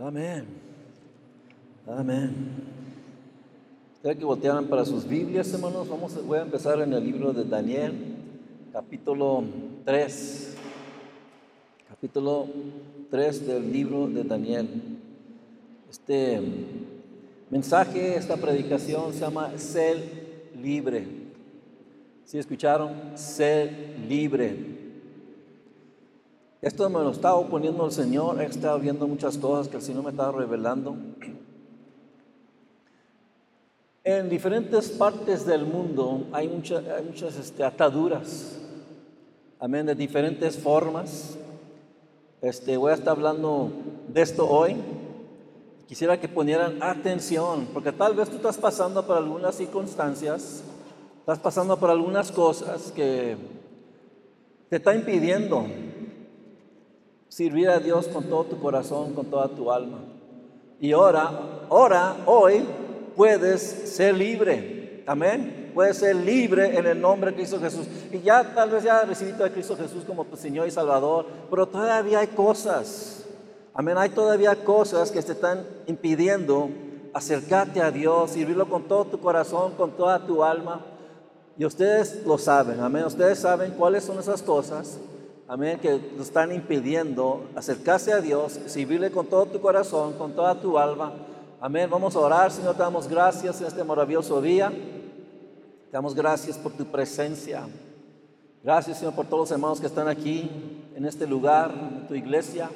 Amén. Amén. Quiero que voltearan para sus Biblias, hermanos. Vamos, voy a empezar en el libro de Daniel, capítulo 3. Capítulo 3 del libro de Daniel. Este mensaje, esta predicación se llama Ser libre. ¿Sí escucharon? Ser libre. Esto me lo estaba poniendo el Señor, he estado viendo muchas cosas que el Señor me estaba revelando. En diferentes partes del mundo hay, muchas este, ataduras, amén, de diferentes formas. Este, voy a estar hablando de esto hoy. Quisiera que ponieran atención, porque tal vez tú estás pasando por algunas circunstancias, estás pasando por algunas cosas que te está impidiendo servir a Dios con todo tu corazón, con toda tu alma. Y ahora, ahora, hoy, puedes ser libre. Amén. Puedes ser libre en el nombre de Cristo Jesús. Y ya tal vez ya recibiste a Cristo Jesús como tu Señor y Salvador, pero todavía hay cosas. Amén. Hay todavía cosas que te están impidiendo acercarte a Dios, servirlo con todo tu corazón, con toda tu alma. Y ustedes lo saben. Amén. Ustedes saben cuáles son esas cosas amén, que nos están impidiendo acercarse a Dios, servirle con todo tu corazón, con toda tu alma. Amén. Vamos a orar, Señor, te damos gracias en este maravilloso día. Te damos gracias por tu presencia. Gracias, Señor, por todos los hermanos que están aquí, en este lugar, en tu iglesia.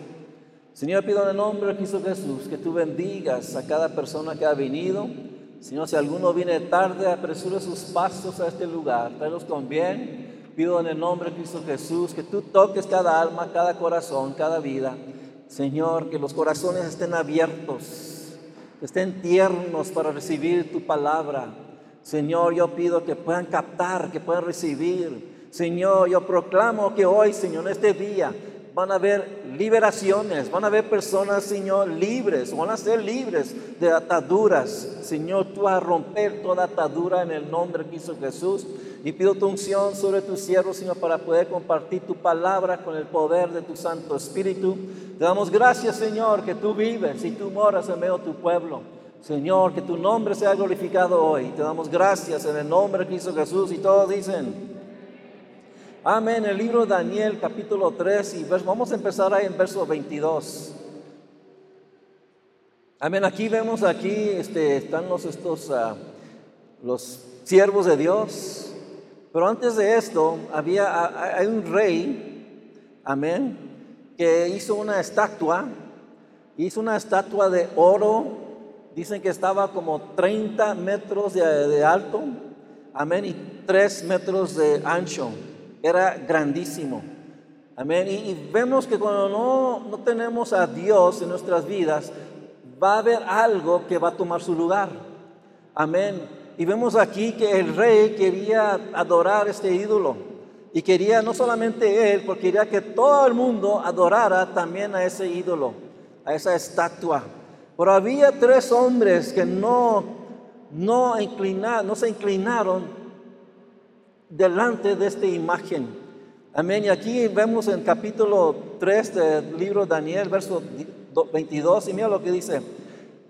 Señor, pido en el nombre de Cristo Jesús que tú bendigas a cada persona que ha venido. Señor, si alguno viene tarde, apresure sus pasos a este lugar. Tráelos con bien Pido en el nombre de Cristo Jesús que tú toques cada alma, cada corazón, cada vida. Señor, que los corazones estén abiertos, que estén tiernos para recibir tu palabra. Señor, yo pido que puedan captar, que puedan recibir. Señor, yo proclamo que hoy, Señor, en este día, van a haber liberaciones, van a haber personas, Señor, libres, van a ser libres de ataduras. Señor, tú vas a romper toda atadura en el nombre de Cristo Jesús. Y pido tu unción sobre tus siervos, Señor, para poder compartir tu palabra con el poder de tu Santo Espíritu. Te damos gracias, Señor, que tú vives y tú moras en medio de tu pueblo. Señor, que tu nombre sea glorificado hoy. Te damos gracias en el nombre de Cristo Jesús. Y todos dicen, Amén. El libro de Daniel, capítulo 3, y vamos a empezar ahí en verso 22. Amén. Aquí vemos, aquí este, están los, estos, uh, los siervos de Dios, pero antes de esto, había hay un rey, amén, que hizo una estatua, hizo una estatua de oro, dicen que estaba como 30 metros de, alto, amén, y 3 metros de ancho, era grandísimo. Amén. Y, vemos que cuando no, no tenemos a Dios en nuestras vidas, va a haber algo que va a tomar su lugar. Amén. Y vemos aquí que el rey quería adorar este ídolo. Y quería no solamente él, porque quería que todo el mundo adorara también a ese ídolo, a esa estatua. Pero había tres hombres que no, no, no se inclinaron delante de esta imagen. Amén. Y aquí vemos en capítulo 3 del libro de Daniel, verso 22, y mira lo que dice.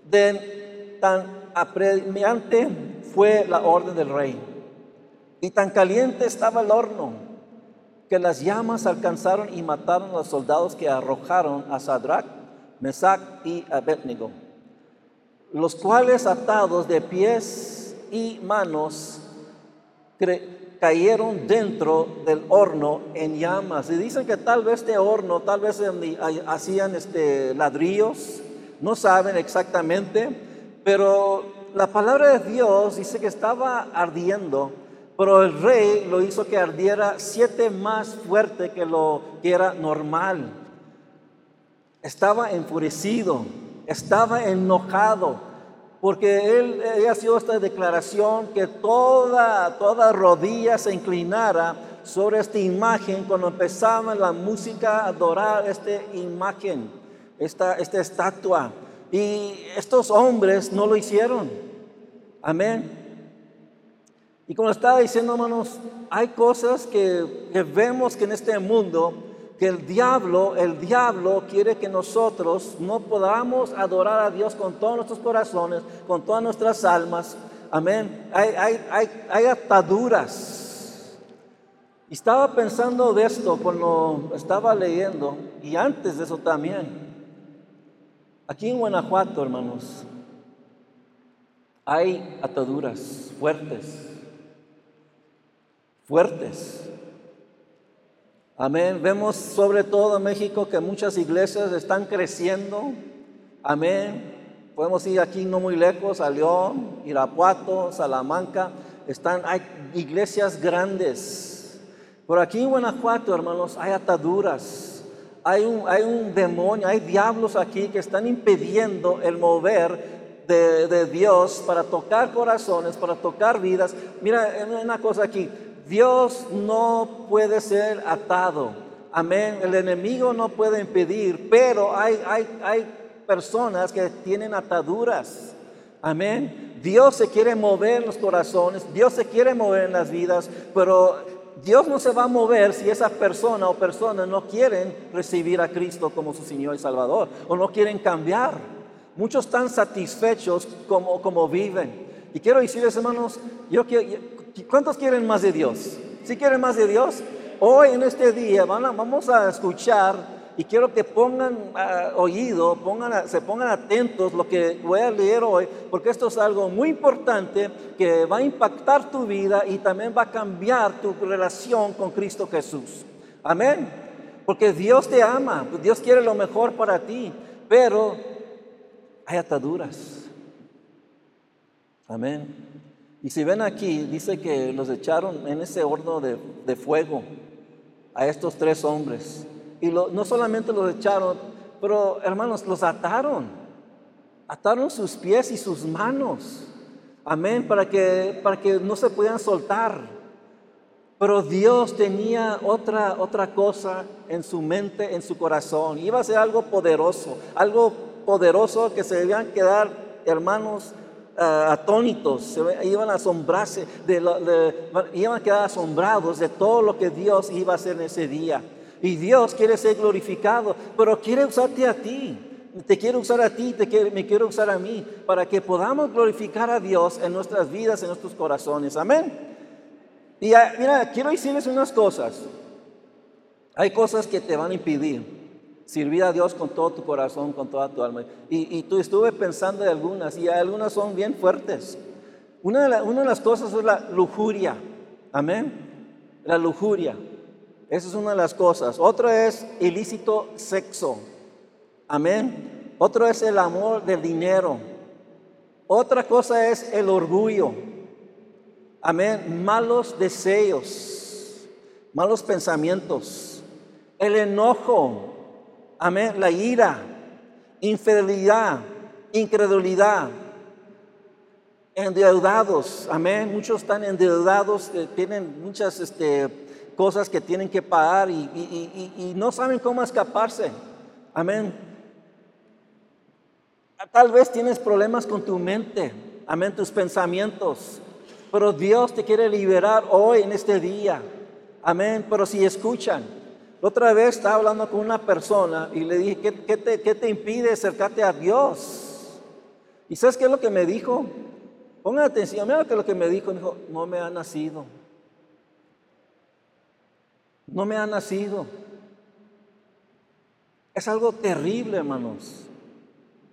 De tan apremiante fue la orden del rey. Y tan caliente estaba el horno que las llamas alcanzaron y mataron a los soldados que arrojaron a Sadrach, Mesach y Abednego, los cuales atados de pies y manos cayeron dentro del horno en llamas. Y dicen que tal vez este horno, tal vez hacían este ladrillos, no saben exactamente, pero la palabra de Dios dice que estaba ardiendo, pero el rey lo hizo que ardiera siete más fuerte que lo que era normal. Estaba enfurecido, estaba enojado, porque él había sido esta declaración que toda, rodilla se inclinara sobre esta imagen cuando empezaba la música a adorar esta imagen, esta, esta estatua. Y estos hombres no lo hicieron. Amén. Y como estaba diciendo, hermanos, hay cosas que, vemos que en este mundo que el diablo, el diablo quiere que nosotros no podamos adorar a Dios con todos nuestros corazones, con todas nuestras almas. Amén. Hay, hay, hay, ataduras. Y estaba pensando de esto cuando estaba leyendo, y antes de eso también. Aquí en Guanajuato, hermanos, hay ataduras fuertes, fuertes. Amén. Vemos sobre todo en México que muchas iglesias están creciendo. Amén. Podemos ir aquí no muy lejos, a León, Irapuato, Salamanca. Están, hay iglesias grandes. Por aquí en Guanajuato, hermanos, hay ataduras. Hay un, hay un demonio, hay diablos aquí que están impidiendo el mover de, de, Dios para tocar corazones, para tocar vidas. Mira, una cosa aquí, Dios no puede ser atado. Amén. El enemigo no puede impedir, pero hay, hay, hay personas que tienen ataduras. Amén. Dios se quiere mover en los corazones, Dios se quiere mover en las vidas, pero Dios no se va a mover si esa persona o personas no quieren recibir a Cristo como su Señor y Salvador o no quieren cambiar. Muchos están satisfechos como, como viven. Y quiero decirles, hermanos, yo quiero, ¿Cuántos quieren más de Dios? ¿Si quieren más de Dios? Hoy en este día vamos a escuchar y quiero que pongan ah, oído, pongan, se pongan atentos lo que voy a leer hoy, porque esto es algo muy importante que va a impactar tu vida y también va a cambiar tu relación con Cristo Jesús. Amén. Porque Dios te ama, Dios quiere lo mejor para ti, pero hay ataduras. Amén. Y si ven aquí, dice que los echaron en ese horno de, fuego a estos tres hombres. Y no solamente los echaron, pero hermanos, los ataron. Ataron sus pies y sus manos. Amén, para que, para que no se pudieran soltar. Pero Dios tenía otra, otra cosa en su mente, en su corazón. Iba a ser algo poderoso, algo poderoso que se debían quedar, hermanos, atónitos, se iban a asombrarse, de, iban a quedar asombrados de todo lo que Dios iba a hacer en ese día. Y Dios quiere ser glorificado, pero quiere usarte a ti. Te quiere usar a ti, te quiere, me quiere usar a mí, para que podamos glorificar a Dios en nuestras vidas, en nuestros corazones. Amén. Y mira, quiero decirles unas cosas. Hay cosas que te van a impedir servir a Dios con todo tu corazón, con toda tu alma. Y, tú estuve pensando de algunas, y algunas son bien fuertes. Una de, una de las cosas es la lujuria. Amén. La lujuria. Esa es una de las cosas. Otra es ilícito sexo. Amén. Otro es el amor del dinero. Otra cosa es el orgullo. Amén. Malos deseos. Malos pensamientos. El enojo amén, la ira, infidelidad, incredulidad, endeudados, amén, muchos están endeudados, eh, tienen muchas este, cosas que tienen que pagar y, no saben cómo escaparse, amén. Tal vez tienes problemas con tu mente, amén, tus pensamientos, pero Dios te quiere liberar hoy en este día, amén, pero si escuchan, otra vez estaba hablando con una persona y le dije, ¿qué, te, impide acercarte a Dios? ¿Y sabes qué es lo que me dijo? Pongan atención, mira lo que me dijo. dijo, no me ha nacido. No me ha nacido. Es algo terrible, hermanos.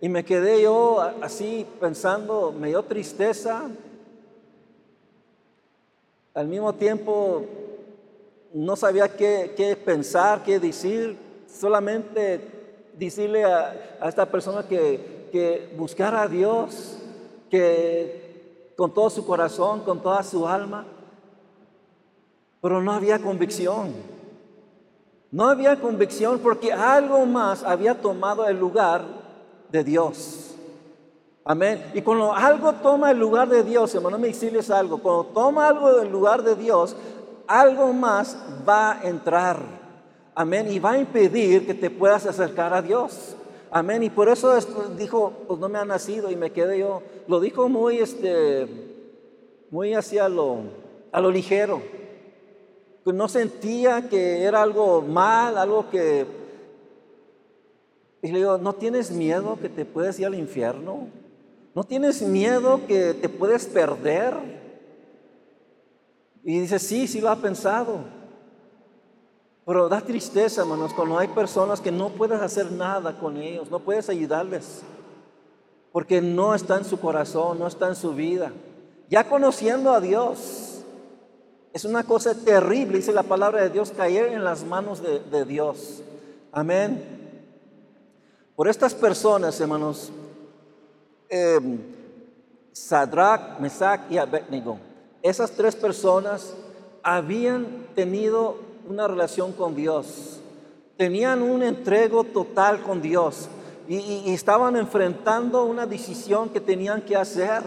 Y me quedé yo así pensando, me dio tristeza. Al mismo tiempo no sabía qué, pensar, qué decir, solamente decirle a, esta persona que, que buscara a Dios, que con todo su corazón, con toda su alma, pero no había convicción. No había convicción porque algo más había tomado el lugar de Dios. Amén. Y cuando algo toma el lugar de Dios, hermano, me decirles algo, cuando toma algo del lugar de Dios, algo más va a entrar. Amén. Y va a impedir que te puedas acercar a Dios. Amén. Y por eso dijo, pues no me ha nacido y me quedé yo. Lo dijo muy, este, muy hacia lo, a lo ligero. no sentía que era algo mal, algo que... Y le digo, ¿no tienes miedo que te puedes ir al infierno? ¿No tienes miedo que te puedes perder? Y dice, sí, sí lo ha pensado. Pero da tristeza, hermanos, cuando hay personas que no puedes hacer nada con ellos, no puedes ayudarles, porque no está en su corazón, no está en su vida. Ya conociendo a Dios, es una cosa terrible, dice la palabra de Dios, caer en las manos de, Dios. Amén. Por estas personas, hermanos, eh, Sadrach, Mesach y Abednego, esas tres personas habían tenido una relación con Dios, tenían un entrego total con Dios y, estaban enfrentando una decisión que tenían que hacer.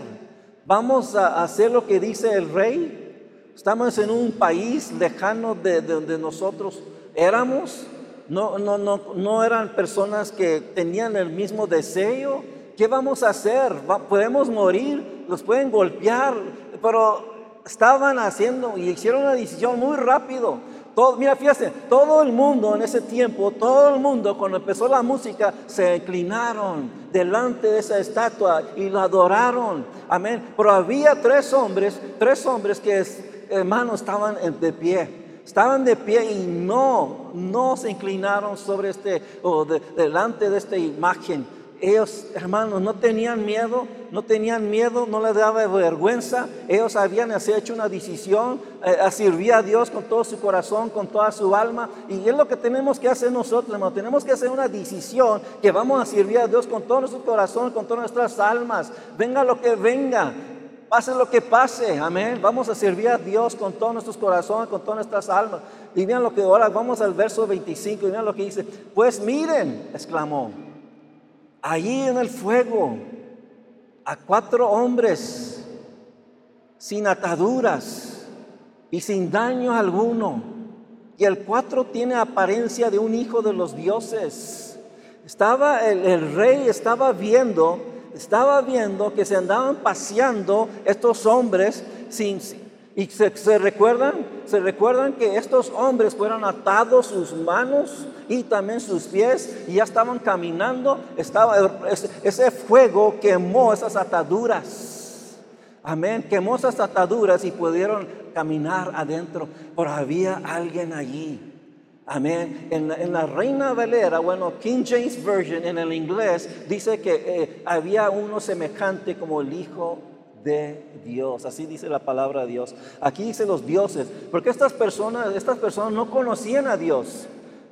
Vamos a hacer lo que dice el rey. Estamos en un país lejano de, donde nosotros éramos. No, no, no, no eran personas que tenían el mismo deseo. ¿Qué vamos a hacer? podemos morir, los pueden golpear, pero estaban haciendo y hicieron una decisión muy rápido. Todo, mira, fíjate, todo el mundo en ese tiempo, todo el mundo cuando empezó la música se inclinaron delante de esa estatua y la adoraron. Amén. Pero había tres hombres, tres hombres que, hermanos, estaban de pie. Estaban de pie y no, no se inclinaron sobre este, o delante de esta imagen ellos, hermanos, no tenían miedo, no tenían miedo, no les daba vergüenza. Ellos habían hecho una decisión eh, a servir a Dios con todo su corazón, con toda su alma. Y es lo que tenemos que hacer nosotros, hermanos. Tenemos que hacer una decisión que vamos a servir a Dios con todo nuestro corazón, con todas nuestras almas. Venga lo que venga. Pase lo que pase, amén. Vamos a servir a Dios con todos nuestros corazones, con todas nuestras almas. Y vean lo que ahora vamos al verso 25 y vean lo que dice. Pues miren, exclamó allí en el fuego a cuatro hombres sin ataduras y sin daño alguno. Y el cuatro tiene apariencia de un hijo de los dioses. Estaba el, el rey estaba viendo, estaba viendo que se andaban paseando estos hombres sin, y se, recuerdan, se recuerdan que estos hombres fueron atados sus manos y también sus pies y ya estaban caminando. Estaba, ese fuego quemó esas ataduras. Amén. Quemó esas ataduras y pudieron caminar adentro. Pero había alguien allí. Amén. En, la Reina Valera, bueno, King James Version en el inglés dice que eh, había uno semejante como el Hijo de Dios. Así dice la palabra de Dios. Aquí dice los dioses, porque estas personas, estas personas no conocían a Dios.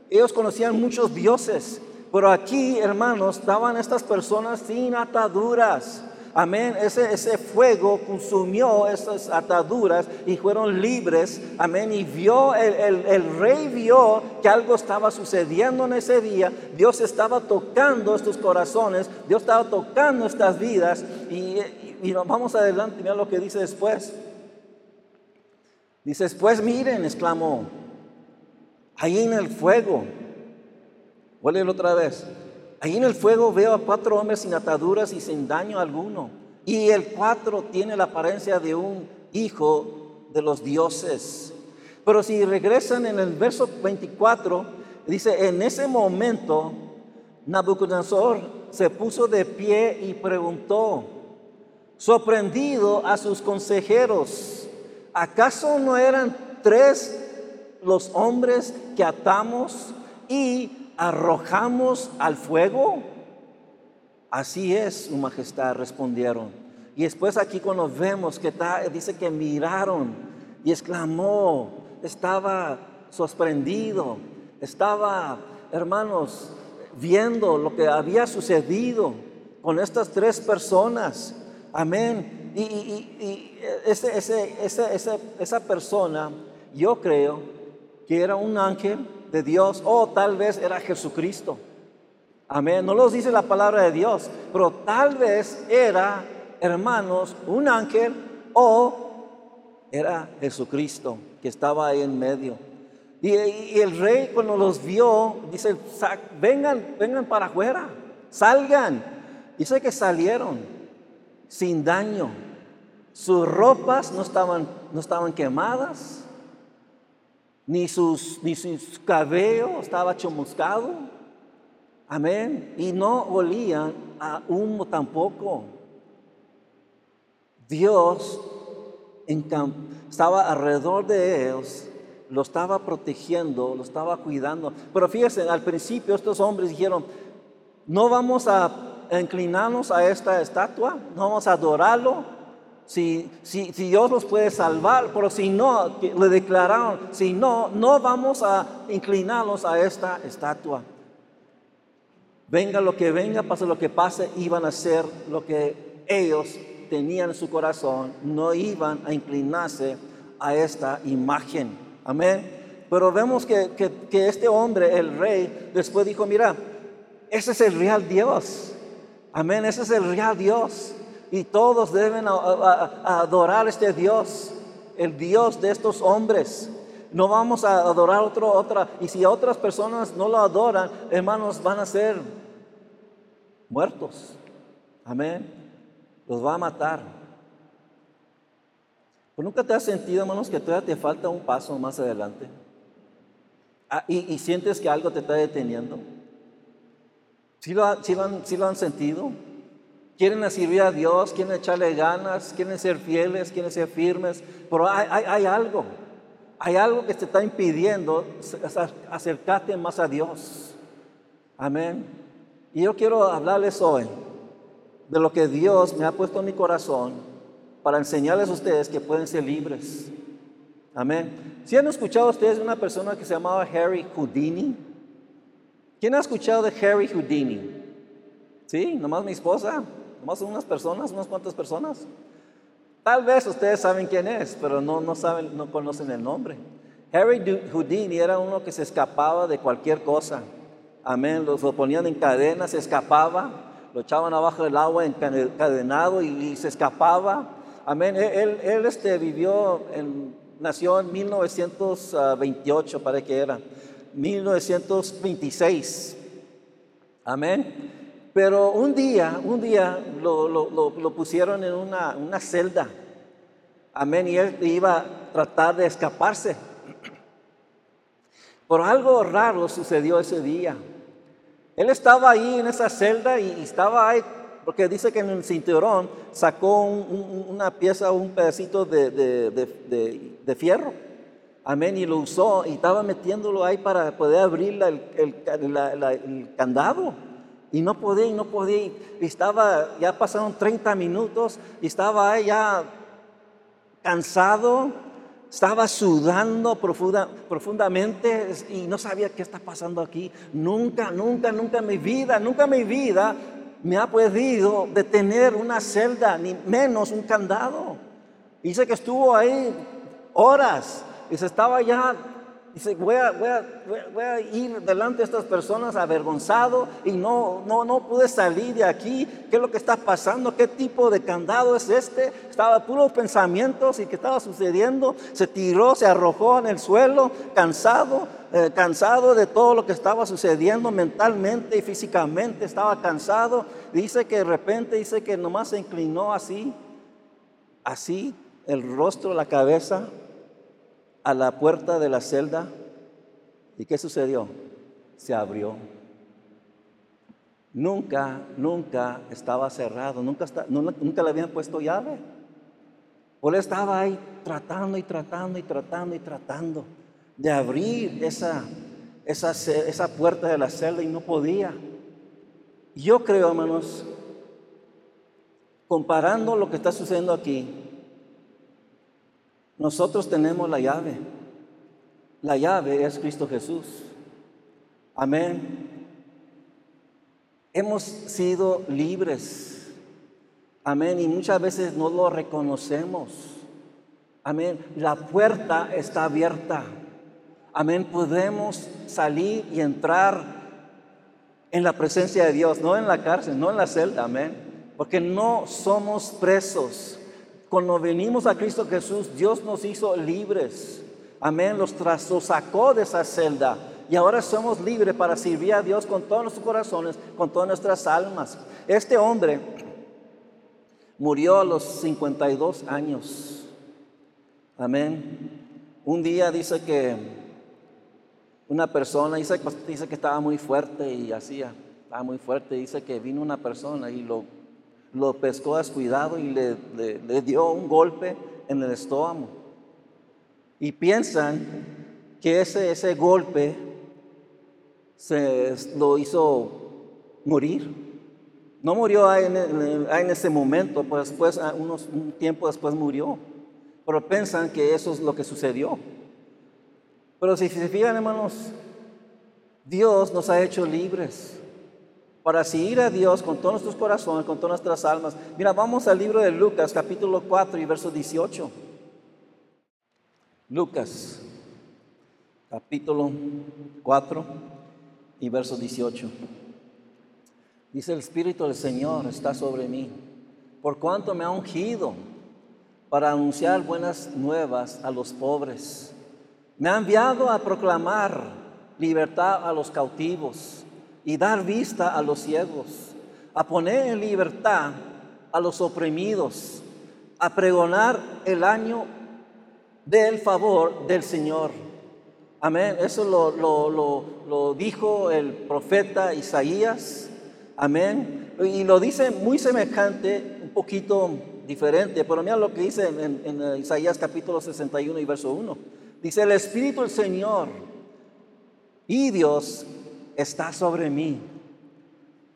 Ellos conocían muchos dioses, pero aquí, hermanos, estaban estas personas sin ataduras. Amén. Ese, fuego consumió esas ataduras y fueron libres. Amén. Y vio, el, rey vio que algo estaba sucediendo en ese día. Dios estaba tocando estos corazones. Dios estaba tocando estas vidas. Y, y vamos adelante, mira lo que dice después. Dice, después miren, exclamó, ahí en el fuego. Vuelve otra vez. Ahí en el fuego veo a cuatro hombres sin ataduras y sin daño alguno. Y el cuatro tiene la apariencia de un hijo de los dioses. Pero si regresan en el verso 24, dice, en ese momento Nabucodonosor se puso de pie y preguntó, sorprendido a sus consejeros, ¿acaso no eran tres los hombres que atamos y arrojamos al fuego? Así es, su majestad, respondieron. Y después aquí cuando vemos que dice que miraron y exclamó, estaba sorprendido, estaba, hermanos, viendo lo que había sucedido con estas tres personas. Amén. Y, esa persona, yo creo que era un ángel Dios o tal vez era Jesucristo. Amén. No los dice la palabra de Dios, pero tal vez era, hermanos, un ángel o era Jesucristo que estaba ahí en medio. Y, el rey cuando los vio, dice, vengan, vengan para afuera, salgan. Dice que salieron sin daño. Sus ropas no estaban, no estaban quemadas, ni, sus, ni su cabello estaba chamuscado. Amén. Y no olían a humo tampoco. Dios estaba alrededor de ellos, lo estaba protegiendo, lo estaba cuidando. Pero fíjense, al principio estos hombres dijeron, no vamos a inclinarnos a esta estatua, no vamos a adorarlo, si, si, si, Dios nos puede salvar, pero si no, le declararon, si no, no vamos a inclinarnos a esta estatua. Venga lo que venga, pase lo que pase, iban a hacer lo que ellos tenían en su corazón, no iban a inclinarse a esta imagen. Amén. Pero vemos que, que este hombre, el rey, después dijo, mira, ese es el real Dios. Amén, ese es el real Dios y todos deben adorar este Dios, el Dios de estos hombres. No vamos a adorar otro, otra. Y si otras personas no lo adoran, hermanos, van a ser muertos. Amén. Los va a matar. Nunca te has sentido, hermanos, que todavía te falta un paso más adelante. Ah, y, sientes que algo te está deteniendo. ¿Sí lo, sí lo han sentido? Quieren servir a Dios, quieren echarle ganas, quieren ser fieles, quieren ser firmes, pero hay, algo, hay algo que te está impidiendo acercarte más a Dios. Amén. Y yo quiero hablarles hoy de lo que Dios me ha puesto en mi corazón para enseñarles a ustedes que pueden ser libres. Amén. Si han escuchado ustedes de una persona que se llamaba Harry Houdini? ¿Quién ha escuchado de Harry Houdini? Sí, nomás mi esposa. Más unas personas, unas cuantas personas. Tal vez ustedes saben quién es, pero no, no saben, no conocen el nombre. Harry Houdini era uno que se escapaba de cualquier cosa. Amén. Lo, ponían en cadenas, se escapaba, lo echaban abajo del agua encadenado y, se escapaba. Amén. Él, él, este, vivió, en, nació en 1928, parece que era. 1926. Amén. Pero un día, un día lo, pusieron en una, una, celda. Amén. Y él iba a tratar de escaparse. Pero algo raro sucedió ese día. Él estaba ahí en esa celda y, estaba ahí, porque dice que en el cinturón sacó una pieza, un pedacito de, fierro. Amén. Y lo usó y estaba metiéndolo ahí para poder abrir el candado. Y no podía, no podía. Estaba, ya pasaron 30 minutos estaba ya cansado, estaba sudando profunda, profundamente y no sabía qué está pasando aquí. Nunca, nunca, nunca en mi vida, nunca en mi vida me ha podido detener una celda, ni menos un candado. Dice que estuvo ahí horas y se estaba ya Dice, voy a, voy, a, voy a, ir delante de estas personas avergonzado y no, no, no pude salir de aquí. ¿Qué es lo que está pasando? ¿Qué tipo de candado es este? Estaba puros pensamientos y qué estaba sucediendo. Se tiró, se arrojó en el suelo, cansado, eh, cansado de todo lo que estaba sucediendo mentalmente y físicamente. Estaba cansado. Dice que de repente, dice que nomás se inclinó así, así, el rostro, la cabeza a la puerta de la celda. ¿Y qué sucedió? Se abrió. Nunca, nunca estaba cerrado, nunca, nunca le habían puesto llave. Él estaba ahí tratando y tratando y tratando y tratando de abrir esa, esa, esa puerta de la celda y no podía. Yo creo, hermanos, comparando lo que está sucediendo aquí, nosotros tenemos la llave. La llave es Cristo Jesús. Amén. Hemos sido libres. Amén. Y muchas veces no lo reconocemos. Amén. La puerta está abierta. Amén. Podemos salir y entrar en la presencia de Dios, no en la cárcel, no en la celda. Amén. Porque no somos presos. Cuando venimos a Cristo Jesús, Dios nos hizo libres. Amén, los, sacó de esa celda. Y ahora somos libres para servir a Dios con todos nuestros corazones, con todas nuestras almas. Este hombre murió a los 52 años. Amén. Un día dice que una persona, dice, que estaba muy fuerte y hacía, estaba muy fuerte, dice que vino una persona y lo, lo pescó a cuidado y le, le, dio un golpe en el estómago. Y piensan que ese, ese golpe se lo hizo morir. No murió en, en, ese momento, pues después, unos, un tiempo después murió. Pero piensan que eso es lo que sucedió. Pero si se fijan, hermanos, Dios nos ha hecho libres para seguir a Dios con todos nuestros corazones, con todas nuestras almas. Mira, vamos al libro de Lucas, capítulo 4 y verso 18. Lucas, capítulo 4 y verso 18. Dice el Espíritu del Señor está sobre mí, por cuanto me ha ungido para anunciar buenas nuevas a los pobres. Me ha enviado a proclamar libertad a los cautivos y dar vista a los ciegos, a poner en libertad a los oprimidos, a pregonar el año del favor del Señor. Amén. Eso lo, dijo el profeta Isaías. Amén. Y lo dice muy semejante, un poquito diferente, pero mira lo que dice en, en Isaías capítulo 61 y verso 1. Dice, el Espíritu del Señor y Dios está sobre mí.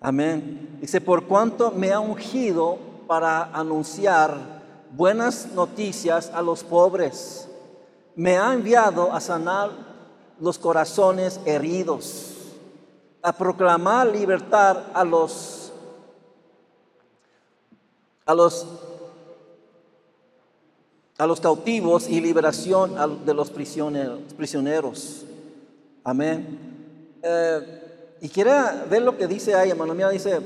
Amén. Dice, por cuanto me ha ungido para anunciar buenas noticias a los pobres. Me ha enviado a sanar los corazones heridos, a proclamar libertad a los a los a los cautivos y liberación de los prisioneros. Amén. Eh, y quiere ver lo que dice ahí, hermano. Mira, dice,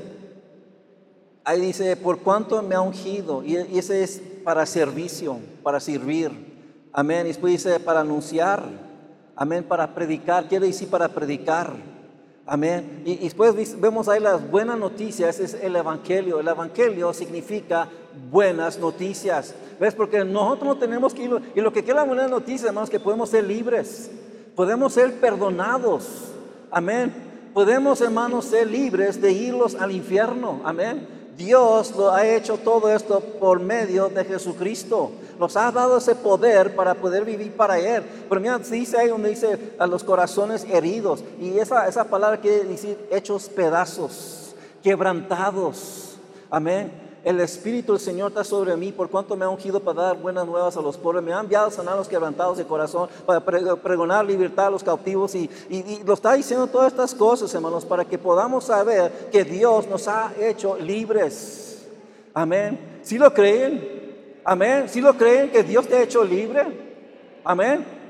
ahí dice, por cuánto me ha ungido. Y, ese es para servicio, para servir. Amén. Y después dice, para anunciar. Amén. Para predicar. Quiere decir para predicar. Amén. Y, después vemos ahí las buenas noticias, es el Evangelio. El Evangelio significa buenas noticias. ¿Ves? Porque nosotros no tenemos que ir, y lo que quiere la buena noticia, hermanos, que podemos ser libres, podemos ser perdonados. Amén. Podemos, hermanos, ser libres de irlos al infierno. Amén. Dios lo ha hecho todo esto por medio de Jesucristo. Nos ha dado ese poder para poder vivir para Él. Pero mira, dice ahí donde dice a los corazones heridos. Y esa, esa palabra quiere decir hechos pedazos, quebrantados. Amén. El Espíritu del Señor está sobre mí, por cuanto me ha ungido para dar buenas nuevas a los pobres. Me ha enviado a sanar a los quebrantados de corazón, para pregonar libertad a los cautivos. Y, y, lo está diciendo todas estas cosas, hermanos, para que podamos saber que Dios nos ha hecho libres. Amén. ¿Sí lo creen? Amén. ¿Sí lo creen que Dios te ha hecho libre? Amén.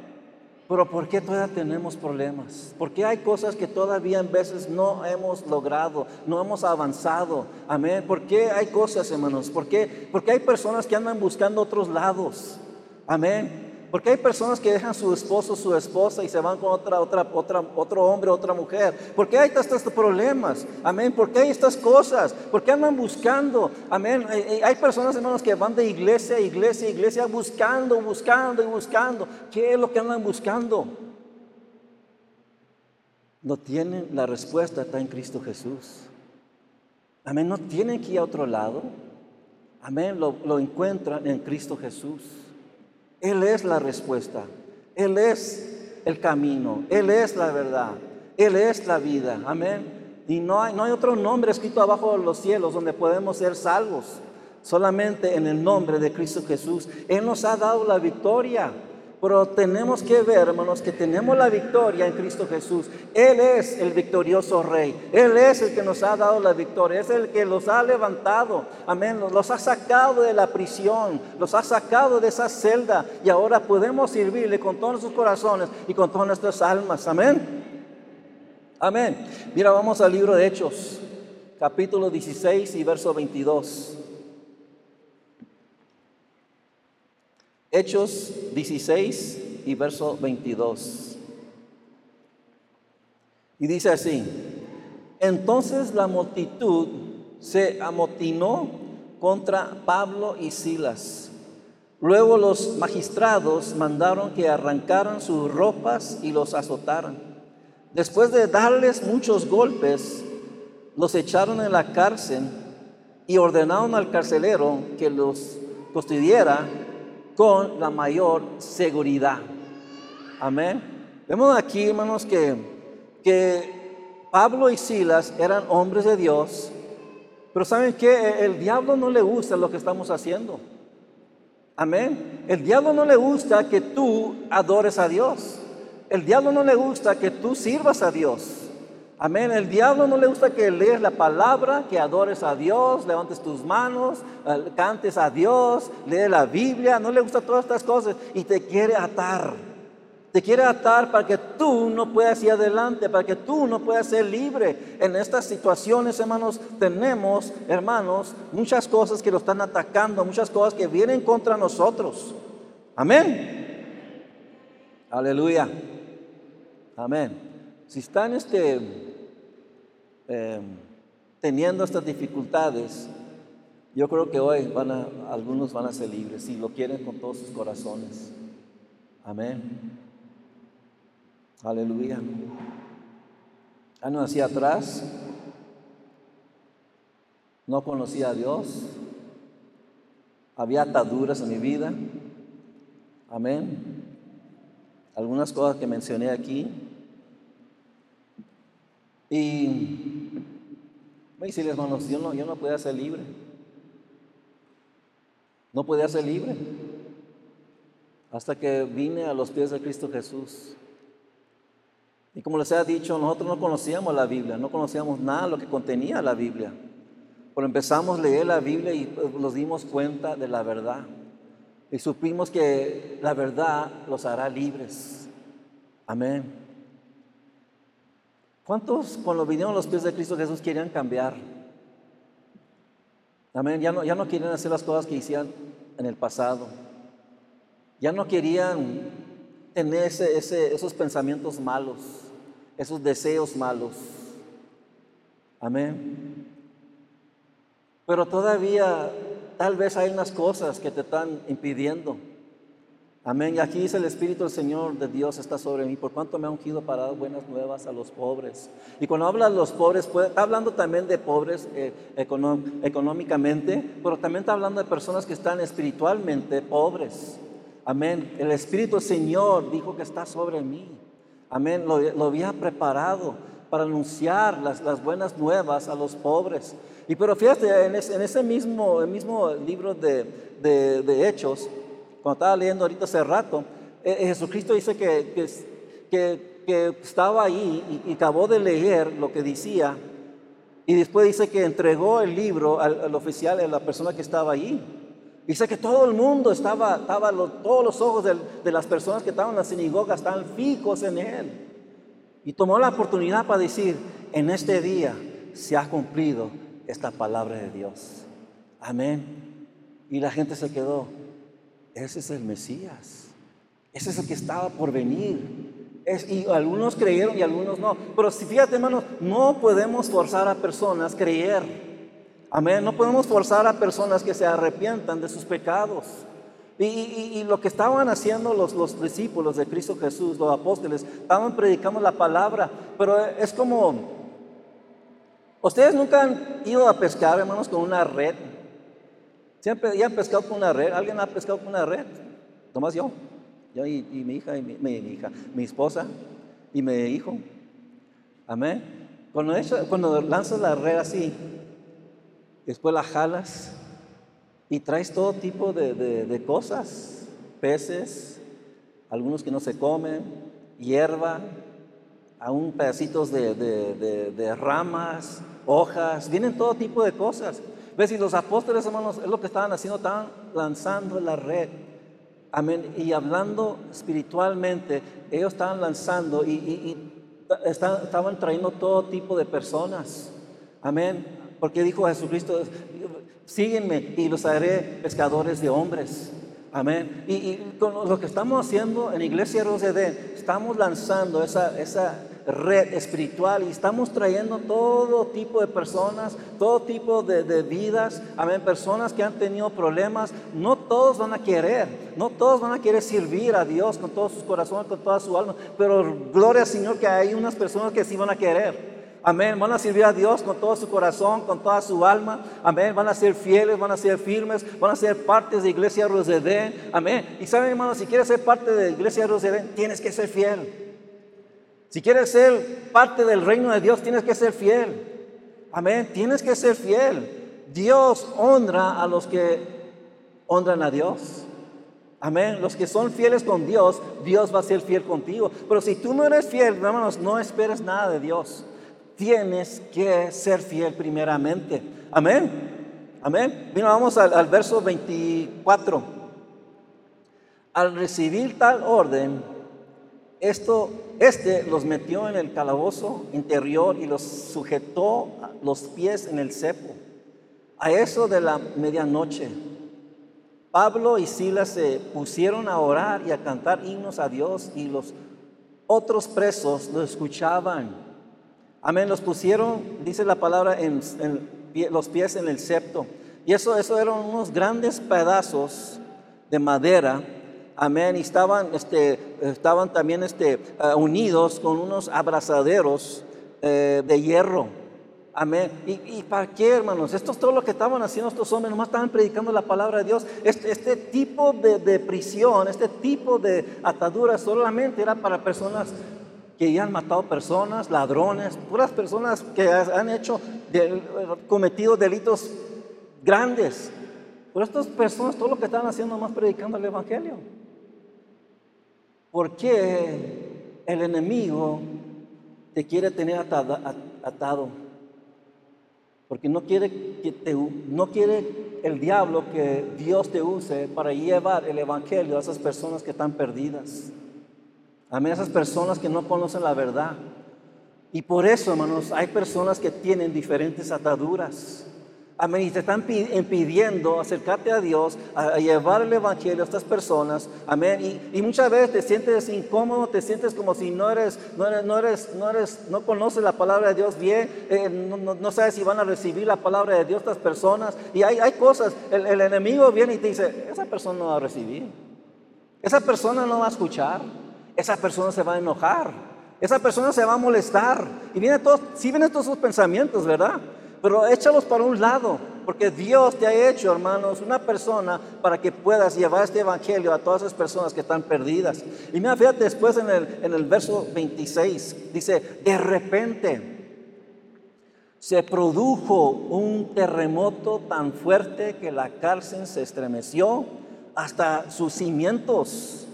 Pero ¿por qué todavía tenemos problemas? ¿Por qué hay cosas que todavía en veces no hemos logrado, no hemos avanzado? Amén. ¿Por qué hay cosas, hermanos? ¿Por qué? Porque hay personas que andan buscando otros lados. Amén. Porque hay personas que dejan su esposo, su esposa y se van con otra, otra, otra, otro hombre, otra mujer. ¿Por qué hay estos problemas? Amén. ¿Por qué hay estas cosas? ¿Por qué andan buscando? Amén. Hay personas, hermanos, que van de iglesia a iglesia a iglesia buscando, buscando y buscando. ¿Qué es lo que andan buscando? No tienen la respuesta, está en Cristo Jesús. Amén. No tienen que ir a otro lado. Amén. Lo, lo encuentran en Cristo Jesús. Él es la respuesta. Él es el camino. Él es la verdad. Él es la vida. Amén. Y no hay, no hay otro nombre escrito abajo de los cielos donde podemos ser salvos. Solamente en el nombre de Cristo Jesús. Él nos ha dado la victoria. Pero tenemos que ver, hermanos, que tenemos la victoria en Cristo Jesús. Él es el victorioso Rey. Él es el que nos ha dado la victoria. Es el que los ha levantado. Amén. Los ha sacado de la prisión. Los ha sacado de esa celda. Y ahora podemos servirle con todos nuestros corazones y con todas nuestras almas. Amén. Amén. Mira, vamos al libro de Hechos, capítulo 16 y verso 22. Hechos 16 y verso 22. Y dice así, entonces la multitud se amotinó contra Pablo y Silas. Luego los magistrados mandaron que arrancaran sus ropas y los azotaran. Después de darles muchos golpes, los echaron en la cárcel y ordenaron al carcelero que los custodiara con la mayor seguridad. Amén. Vemos aquí, hermanos, que, que Pablo y Silas eran hombres de Dios, pero ¿saben que El diablo no le gusta lo que estamos haciendo. Amén. El diablo no le gusta que tú adores a Dios. El diablo no le gusta que tú sirvas a Dios. Amén. El diablo no le gusta que lees la palabra, que adores a Dios, levantes tus manos, eh, cantes a Dios, lees la Biblia. No le gusta todas estas cosas y te quiere atar. Te quiere atar para que tú no puedas ir adelante, para que tú no puedas ser libre. En estas situaciones, hermanos, tenemos, hermanos, muchas cosas que lo están atacando, muchas cosas que vienen contra nosotros. Amén. Aleluya. Amén. Si están este, eh, teniendo estas dificultades, yo creo que hoy van a, algunos van a ser libres, si lo quieren con todos sus corazones. Amén. Aleluya. Años ah, hacia atrás, no conocía a Dios, había ataduras en mi vida. Amén. Algunas cosas que mencioné aquí. Y me dice, hermanos, yo no, yo no podía ser libre. No podía ser libre. Hasta que vine a los pies de Cristo Jesús. Y como les he dicho, nosotros no conocíamos la Biblia, no conocíamos nada de lo que contenía la Biblia. Pero empezamos a leer la Biblia y pues, nos dimos cuenta de la verdad. Y supimos que la verdad los hará libres. Amén. ¿Cuántos cuando vinieron los pies de Cristo Jesús querían cambiar? Amén. Ya no, ya no querían hacer las cosas que hicieron en el pasado. Ya no querían tener esos pensamientos malos esos deseos malos. Amén. Pero todavía tal vez hay unas cosas que te están impidiendo. Amén. Y aquí dice el Espíritu del Señor de Dios está sobre mí, por cuanto me ha ungido para dar buenas nuevas a los pobres. Y cuando habla de los pobres, está hablando también de pobres eh, económicamente, pero también está hablando de personas que están espiritualmente pobres. Amén. El Espíritu del Señor dijo que está sobre mí. Amén, lo, había preparado para anunciar las, buenas nuevas a los pobres. Y pero fíjate, en, ese mismo, el mismo libro de, Hechos, cuando estaba leyendo ahorita hace rato, eh, eh, Jesucristo dice que, que, estaba ahí y, acabó de leer lo que decía, y después dice que entregó el libro al, al oficial, a la persona que estaba ahí. Dice que todo el mundo estaba, estaba todos los ojos de, las personas que estaban en la sinagoga estaban fijos en él. Y tomó la oportunidad para decir, en este día se ha cumplido esta palabra de Dios. Amén. Y la gente se quedó, ese es el Mesías. Ese es el que estaba por venir. y algunos creyeron y algunos no. Pero si fíjate, hermanos, no podemos forzar a personas a creer. Amén. No podemos forzar a personas que se arrepientan de sus pecados. Y, lo que estaban haciendo los, los, discípulos de Cristo Jesús, los apóstoles, estaban predicando la palabra, pero es como, ustedes nunca han ido a pescar, hermanos, con una red. ¿Siempre ya han pescado con una red? ¿Alguien ha pescado con una red? Nomás yo. Yo y, mi hija, y mi, hija, mi esposa y mi hijo. Amén. Cuando, cuando lanzas la red así, después la jalas y traes todo tipo de, cosas, peces, algunos que no se comen, hierba, aún pedacitos de, ramas, hojas, vienen todo tipo de cosas. ¿Ves? Y los apóstoles, hermanos, es lo que estaban haciendo, estaban lanzando la red. Amén. Y hablando espiritualmente, ellos estaban lanzando y, estaban trayendo todo tipo de personas. Amén. Porque dijo Jesucristo, síguenme y los haré pescadores de hombres. Amén. Y, con lo que estamos haciendo en Iglesia ROCD, estamos lanzando esa, red espiritual y estamos trayendo todo tipo de personas, todo tipo de, vidas, amén, personas que han tenido problemas. No todos van a querer, no todos van a querer servir a Dios con todos sus corazones, con toda su alma, pero gloria al Señor que hay unas personas que sí van a querer. Amén. Van a servir a Dios con todo su corazón, con toda su alma. Amén. Van a ser fieles, van a ser firmes, van a ser partes de Iglesia Rosedén. Amén. Y saben, hermanos, si quieres ser parte de Iglesia Rosedén, tienes que ser fiel. Si quieres ser parte del reino de Dios, tienes que ser fiel. Amén. Tienes que ser fiel. Dios honra a los que honran a Dios. Amén. Los que son fieles con Dios, Dios va a ser fiel contigo. Pero si tú no eres fiel, hermanos, no esperes nada de Dios tienes que ser fiel primeramente. Amén. Amén. Mira, vamos al, verso 24. Al recibir tal orden, esto, este los metió en el calabozo interior y los sujetó los pies en el cepo. A eso de la medianoche, Pablo y Silas se pusieron a orar y a cantar himnos a Dios y los otros presos lo escuchaban. Amén, los pusieron, dice la palabra, en, los pies en el septo. Y eso, eso eran unos grandes pedazos de madera. Amén, y estaban, este, estaban también este, eh, unidos con unos abrazaderos eh, de hierro. Amén. ¿Y, para qué, hermanos? Esto es todo lo que estaban haciendo estos hombres, nomás estaban predicando la palabra de Dios. Este, este tipo de, prisión, este tipo de atadura solamente era para personas que ya han matado personas, ladrones, puras personas que han hecho, cometido delitos grandes. Por estas personas, todo lo que están haciendo más predicando el Evangelio. ¿Por qué el enemigo te quiere tener atado? Porque no quiere, que te, no quiere el diablo que Dios te use para llevar el Evangelio a esas personas que están perdidas. Amén, esas personas que no conocen la verdad. Y por eso, hermanos, hay personas que tienen diferentes ataduras. Amén, y te están impidiendo acercarte a Dios, a, llevar el Evangelio a estas personas. Amén, y, muchas veces te sientes incómodo, te sientes como si no eres, no eres, no eres, no, eres, no conoces la palabra de Dios bien, eh, no, sabes si van a recibir la palabra de Dios estas personas. Y hay, hay cosas, el, enemigo viene y te dice, esa persona no va a recibir, esa persona no va a escuchar esa persona se va a enojar, esa persona se va a molestar. Y viene todos, sí vienen todos esos pensamientos, ¿verdad? Pero échalos para un lado, porque Dios te ha hecho, hermanos, una persona para que puedas llevar este evangelio a todas esas personas que están perdidas. Y mira, fíjate después en el, en el verso 26, dice, de repente se produjo un terremoto tan fuerte que la cárcel se estremeció hasta sus cimientos.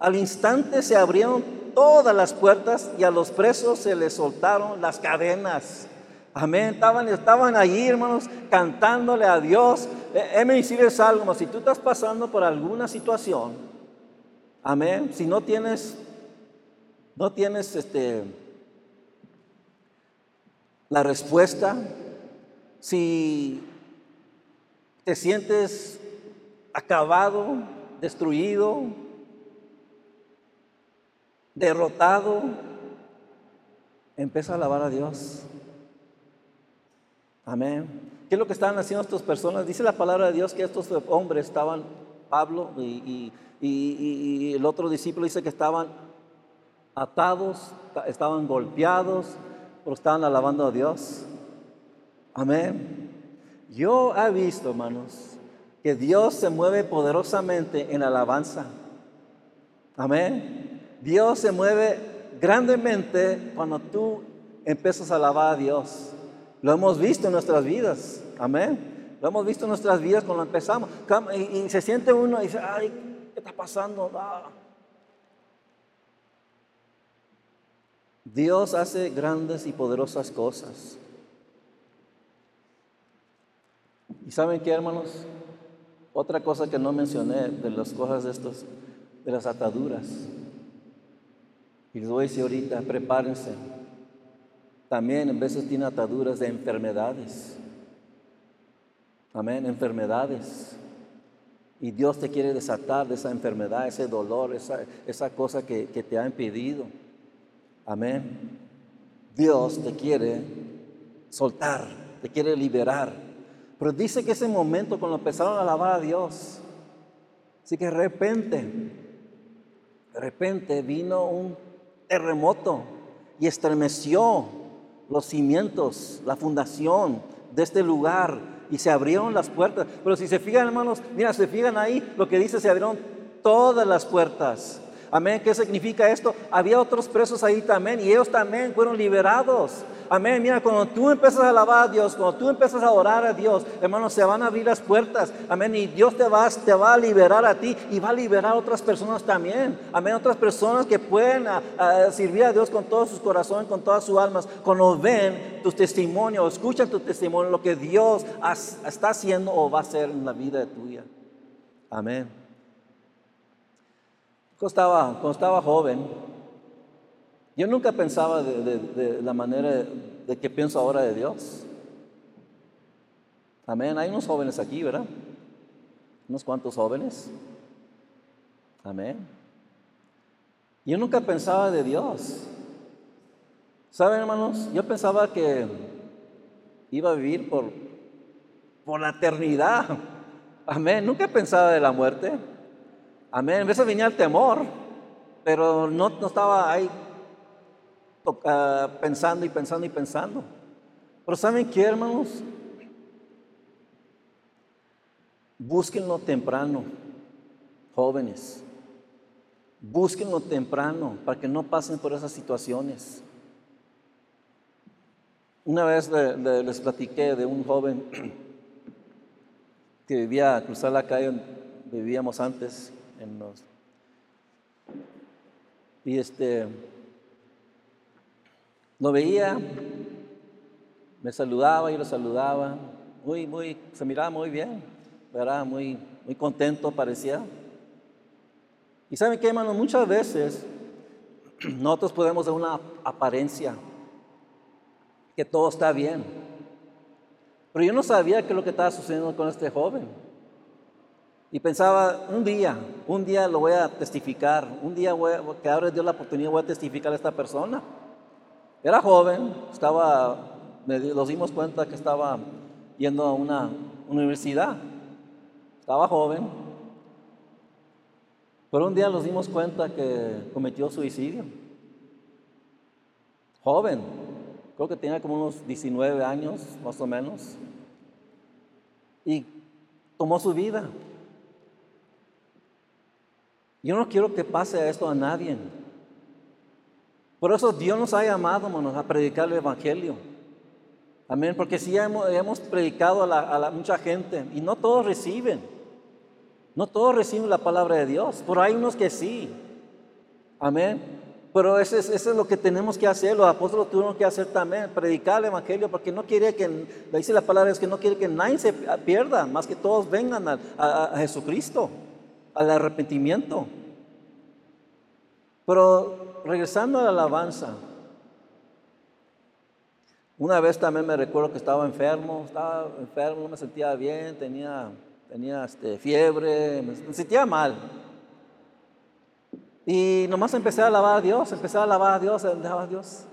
Al instante se abrieron todas las puertas y a los presos se les soltaron las cadenas. Amén. Estaban, estaban allí, hermanos, cantándole a Dios. Déjeme decirles algo, si tú estás pasando por alguna situación, amén, si no tienes, no tienes este, la respuesta, si te sientes acabado, destruido, derrotado, empieza a alabar a Dios. Amén. ¿Qué es lo que estaban haciendo estas personas? Dice la palabra de Dios que estos hombres estaban, Pablo y, el otro discípulo dice que estaban atados, estaban golpeados, pero estaban alabando a Dios. Amén. Yo he visto, hermanos, que Dios se mueve poderosamente en alabanza. Amén. Dios se mueve grandemente cuando tú empiezas a alabar a Dios. Lo hemos visto en nuestras vidas. Amén. Lo hemos visto en nuestras vidas cuando empezamos. Y, se siente uno y dice, ay, ¿qué está pasando? Ah. Dios hace grandes y poderosas cosas. ¿Y saben qué, hermanos? Otra cosa que no mencioné de las cosas de estos, de las ataduras. Y les voy a decir ahorita, prepárense. También en veces tiene ataduras de enfermedades. Amén, enfermedades. Y Dios te quiere desatar de esa enfermedad, ese dolor, esa, esa cosa que, que te ha impedido. Amén. Dios te quiere soltar, te quiere liberar. Pero dice que ese momento cuando empezaron a alabar a Dios, así que de repente, de repente vino un terremoto y estremeció los cimientos, la fundación de este lugar y se abrieron las puertas. Pero si se fijan, hermanos, mira, se fijan ahí, lo que dice, se abrieron todas las puertas. Amén. ¿Qué significa esto? Había otros presos ahí también y ellos también fueron liberados. Amén. Mira, cuando tú empiezas a alabar a Dios, cuando tú empiezas a orar a Dios, hermanos, se van a abrir las puertas. Amén. Y Dios te va, te va a liberar a ti y va a liberar a otras personas también. Amén. Otras personas que pueden servir a Dios con todo su corazón, con todas sus almas. Cuando ven tu testimonio, escuchan tu testimonio, lo que Dios está haciendo o va a hacer en la vida tuya. Amén. Cuando estaba, joven, yo nunca pensaba de, la manera de que pienso ahora de Dios. Amén. Hay unos jóvenes aquí, ¿verdad? Unos cuantos jóvenes. Amén. Yo nunca pensaba de Dios. ¿Saben, hermanos? Yo pensaba que iba a vivir por, por la eternidad. Amén. Nunca pensaba de la muerte. Amén. A veces venía el temor, pero no, no estaba ahí pensando y pensando y pensando. Pero ¿saben qué, hermanos? Búsquenlo temprano, jóvenes. Búsquenlo temprano para que no pasen por esas situaciones. Una vez les platiqué de un joven que vivía a cruzar la calle donde vivíamos antes en los, y este lo veía, me saludaba y lo saludaba, muy, muy, se miraba muy bien, ¿verdad? Muy, muy contento parecía. Y saben qué, hermano, muchas veces nosotros podemos dar una apariencia que todo está bien. Pero yo no sabía qué es lo que estaba sucediendo con este joven. Y pensaba, un día, un día lo voy a testificar, un día voy que ahora Dios la oportunidad, voy a testificar a esta persona. Era joven, estaba, nos dimos cuenta que estaba yendo a una universidad. Estaba joven. Pero un día nos dimos cuenta que cometió suicidio. Joven, creo que tenía como unos 19 años, más o menos. Y tomó su vida. Yo no quiero que pase esto a nadie. Por eso Dios nos ha llamado, hermanos, a predicar el Evangelio. Amén, porque si hemos, hemos predicado a, mucha gente y no todos reciben. No todos reciben la palabra de Dios, pero hay unos que sí. Amén. Pero eso es, lo que tenemos que hacer, los apóstolos tuvieron que hacer también, predicar el Evangelio, porque no quiere que, le dice la palabra, es que no quiere que nadie se pierda, más que todos vengan a, a Jesucristo, al arrepentimiento. Pero regresando a la alabanza, una vez también me recuerdo que estaba enfermo, estaba enfermo, no me sentía bien, tenía, tenía este, fiebre, me sentía mal. Y nomás empecé a alabar a Dios, empecé a alabar a Dios, a a Dios.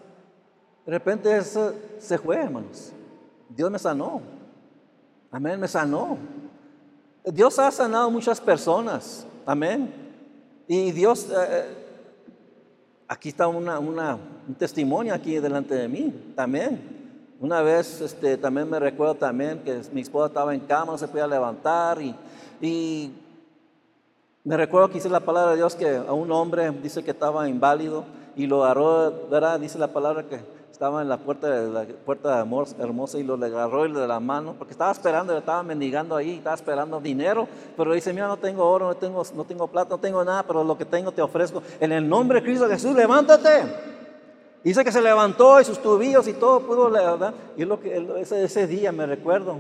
De repente eso se fue, hermanos. Dios me sanó. Amén, me sanó. Dios ha sanado muchas personas. Amén. Y Dios, eh, eh, aquí está una, un testimonio aquí delante de mí también. Una vez este, también me recuerdo también que mi esposa estaba en cama, no se podía levantar y, y me recuerdo que dice la palabra de Dios que a un hombre dice que estaba inválido y lo agarró, ¿verdad? Dice la palabra que estaba en la puerta de la puerta hermosa y lo le agarró de la mano, porque estaba esperando, le estaba mendigando ahí, estaba esperando dinero, pero dice, mira, no tengo oro, no tengo, no tengo plata, no tengo nada, pero lo que tengo te ofrezco. En el nombre de Cristo Jesús, levántate. Dice que se levantó y sus tubillos y todo pudo, ¿verdad? Y lo que, ese, ese día me recuerdo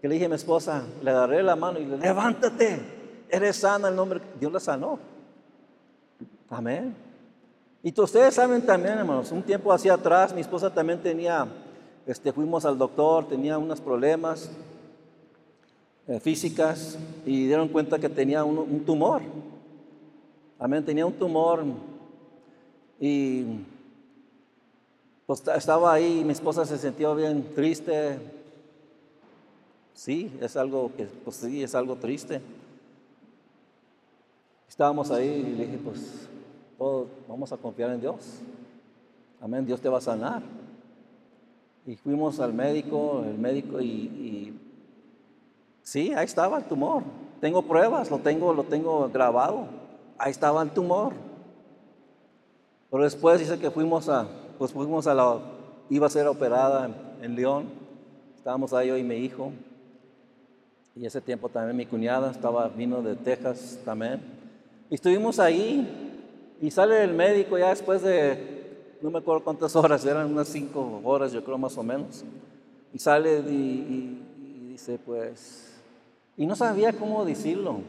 que le dije a mi esposa, le agarré la mano y le levántate, eres sana el nombre, Dios la sanó. Amén. Y ustedes saben también, hermanos, un tiempo hacia atrás mi esposa también tenía, este, fuimos al doctor, tenía unos problemas eh, físicas y dieron cuenta que tenía un, tumor. Amén, tenía un tumor y pues estaba ahí, mi esposa se sintió bien triste. Sí, es algo que, pues sí, es algo triste. Estábamos ahí y le dije, pues, vamos a confiar en Dios. Amén, Dios te va a sanar. Y fuimos al médico, el médico, y, y sí, ahí estaba el tumor. Tengo pruebas, lo tengo, lo tengo grabado. Ahí estaba el tumor. Pero después dice que fuimos a, pues fuimos a la, iba a ser operada en, León. Estábamos ahí yo y mi hijo. Y ese tiempo también mi cuñada estaba, vino de Texas también. Y estuvimos ahí y sale el médico ya después de, no me acuerdo cuántas horas, eran unas cinco horas yo creo más o menos. Y sale y, dice pues, y no sabía cómo decirlo.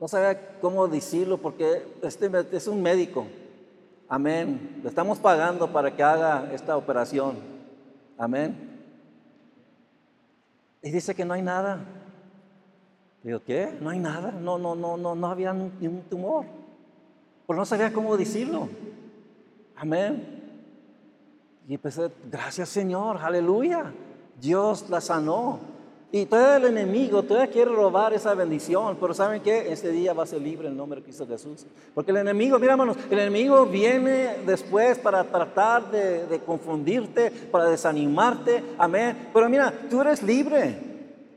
No sabía cómo decirlo porque este es un médico. Amén. Le estamos pagando para que haga esta operación. Amén. Y dice que no hay nada. Digo, ¿qué? No hay nada. No, no, no, no, no había ni un tumor. Pero no sabía cómo decirlo. Amén. Y empecé, gracias Señor, aleluya. Dios la sanó. Y todo el enemigo todavía quiere robar esa bendición, pero ¿saben qué? Este día va a ser libre en el nombre de Cristo Jesús. Porque el enemigo, mira hermanos, el enemigo viene después para tratar de, de confundirte, para desanimarte, amén. Pero mira, tú eres libre,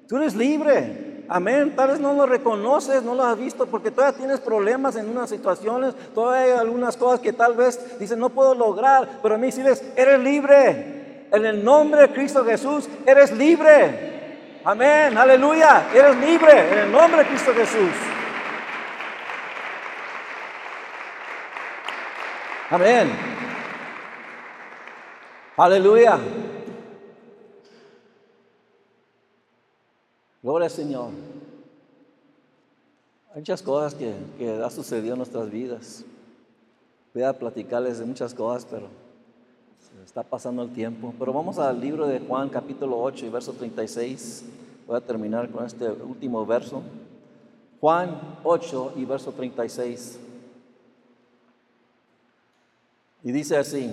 tú eres libre. Amén. Tal vez no lo reconoces, no lo has visto porque todavía tienes problemas en unas situaciones, todavía hay algunas cosas que tal vez dicen no puedo lograr, pero a mí sí les, eres libre. En el nombre de Cristo Jesús, eres libre. Amén, aleluya. Eres libre en el nombre de Cristo Jesús. Amén. Aleluya. Gloria al Señor. Hay muchas cosas que, que ha sucedido en nuestras vidas. Voy a platicarles de muchas cosas, pero está pasando el tiempo. Pero vamos al libro de Juan capítulo 8 y verso 36. Voy a terminar con este último verso. Juan 8 y verso 36. Y dice así,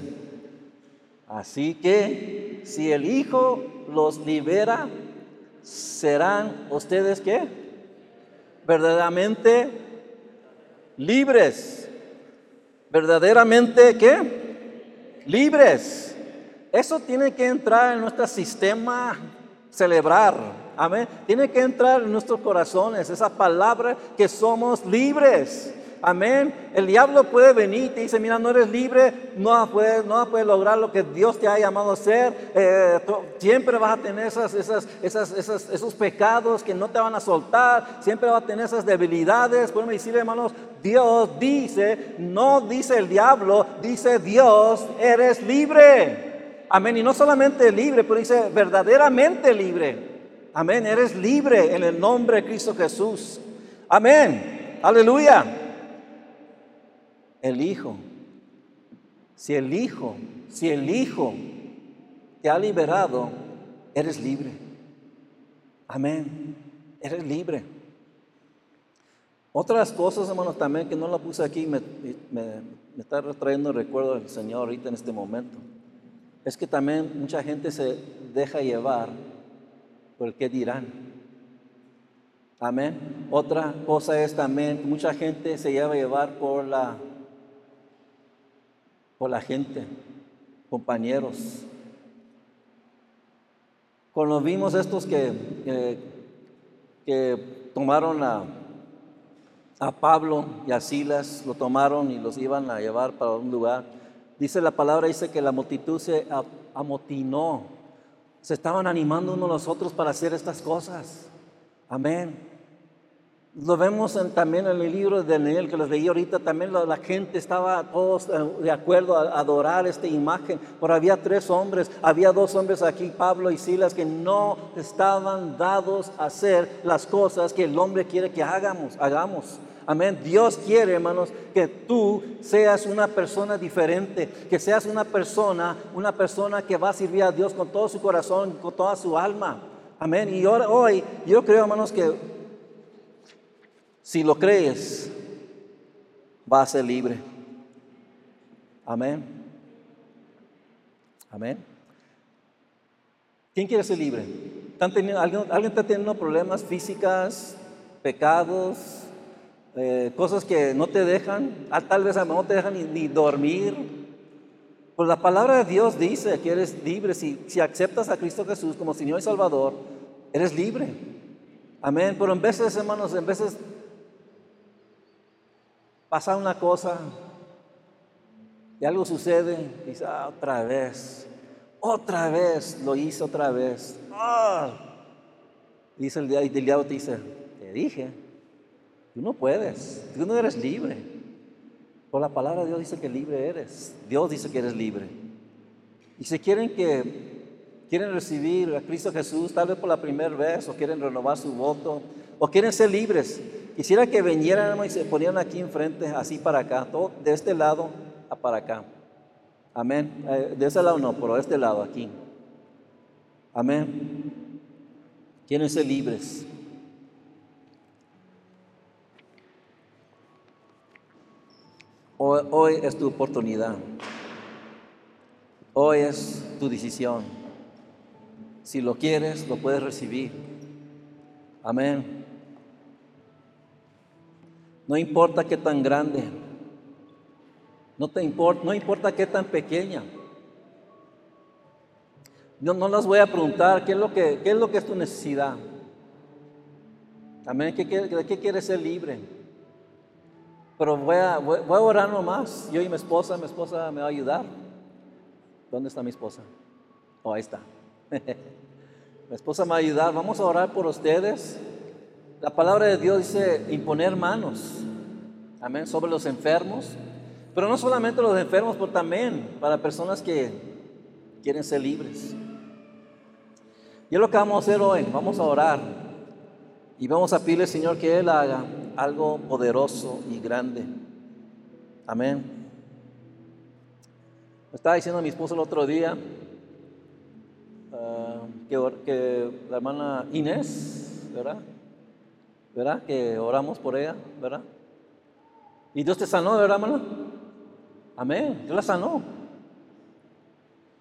así que si el Hijo los libera, serán ustedes qué? Verdaderamente libres. Verdaderamente qué? libres. Eso tiene que entrar en nuestro sistema celebrar. Amén. Tiene que entrar en nuestros corazones esa palabra que somos libres. Amén. El diablo puede venir y te dice, mira, no eres libre, no puedes, no puedes lograr lo que Dios te ha llamado a hacer. Eh, siempre vas a tener esas, esos pecados que no te van a soltar. Siempre vas a tener esas debilidades. Podemos decirle, hermanos, Dios dice, no dice el diablo, dice Dios, eres libre. Amén. Y no solamente libre, pero dice verdaderamente libre. Amén. Eres libre en el nombre de Cristo Jesús. Amén. Aleluya el Hijo. Si el Hijo, si el Hijo te ha liberado, eres libre. Amén. Eres libre. Otras cosas, hermanos, también que no la puse aquí, me, está trayendo recuerdo del Señor ahorita en este momento. Es que también mucha gente se deja llevar por el que dirán. Amén. Otra cosa es también, mucha gente se lleva a llevar por la por la gente, compañeros. Cuando vimos estos que, que tomaron a, a Pablo y a Silas, lo tomaron y los iban a llevar para un lugar, dice la palabra, dice que la multitud se amotinó, se estaban animando unos a los otros para hacer estas cosas. Amén. Lo vemos también en el libro de Daniel que les leí ahorita, también la, gente estaba todos eh, de acuerdo a adorar esta imagen, pero había tres hombres, había dos hombres aquí, Pablo y Silas, que no estaban dados a hacer las cosas que el hombre quiere que hagamos, hagamos. Amén. Dios quiere, hermanos, que tú seas una persona diferente, que seas una persona, una persona que va a servir a Dios con todo su corazón, con toda su alma. Amén. Y ahora, hoy yo creo, hermanos, que si lo crees, vas a ser libre. Amén. Amén. ¿Quién quiere ser libre? alguien, ¿Alguien está teniendo problemas físicas, pecados, eh, cosas que no te dejan, ah, tal vez no te dejan ni, dormir? Pues la palabra de Dios dice que eres libre. Si, si aceptas a Cristo Jesús como Señor y Salvador, eres libre. Amén. Pero en veces, hermanos, en veces pasa una cosa y algo sucede, y dice, ah, otra vez, otra vez, lo hice otra vez. Ah. Dice el, el diablo, te dice, te dije, tú no puedes, tú no eres libre. Por la palabra de Dios dice que libre eres. Dios dice que eres libre. Y si quieren que quieren recibir a Cristo Jesús, tal vez por la primera vez, o quieren renovar su voto, o quieren ser libres, quisiera que vinieran y se ponieran aquí enfrente, así para acá, todo, de este lado a para acá. Amén. Eh, de ese lado no, pero de este lado, aquí. Amén. Quieren ser libres. Hoy, hoy es tu oportunidad. Hoy es tu decisión. Si lo quieres, lo puedes recibir. Amén. No importa qué tan grande, no, te importa, no importa qué tan pequeña. No, no las voy a preguntar qué es lo que, qué es, lo que es tu necesidad. Amén. ¿Qué, ¿De qué quieres ser libre? Pero voy a, voy, a orar nomás. Yo y mi esposa, mi esposa me va a ayudar. ¿Dónde está mi esposa? Oh, ahí está. mi esposa me va a ayudar. Vamos a orar por ustedes. La palabra de Dios dice imponer manos. Amén. Sobre los enfermos. Pero no solamente los enfermos, pero también para personas que quieren ser libres. Y es lo que vamos a hacer hoy. Vamos a orar. Y vamos a pedirle al Señor que Él haga algo poderoso y grande. Amén. Me estaba diciendo mi esposo el otro día ah, que, que, la hermana Inés, ¿verdad? ¿Verdad? Que oramos por ella, ¿verdad? Y Dios te sanó, ¿verdad, hermana? Amén. Dios la sanó.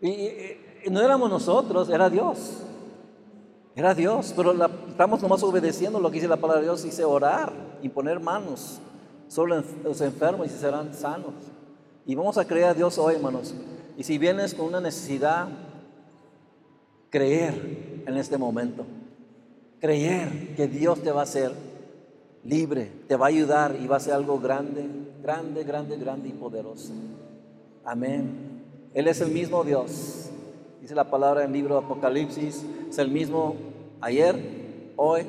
Y, no éramos nosotros, era Dios. Era Dios, pero estamos nomás obedeciendo lo que dice la palabra de Dios. Dice orar, imponer manos sobre los enfermos y serán sanos. Y vamos a creer a Dios hoy, hermanos. Y si vienes con una necesidad, creer en este momento. Creer que Dios te va a hacer libre, te va a ayudar y va a ser algo grande, grande, grande, grande y poderoso. Amén. Él es el mismo Dios. Dice la palabra en el libro de Apocalipsis, es el mismo ayer, hoy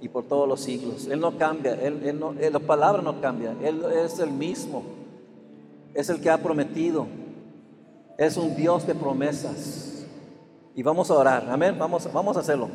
y por todos los siglos. Él no cambia, él, no, la palabra no cambia, Él es el mismo, es el que ha prometido, es un Dios de promesas. Y vamos a orar, amén, vamos, vamos a hacerlo.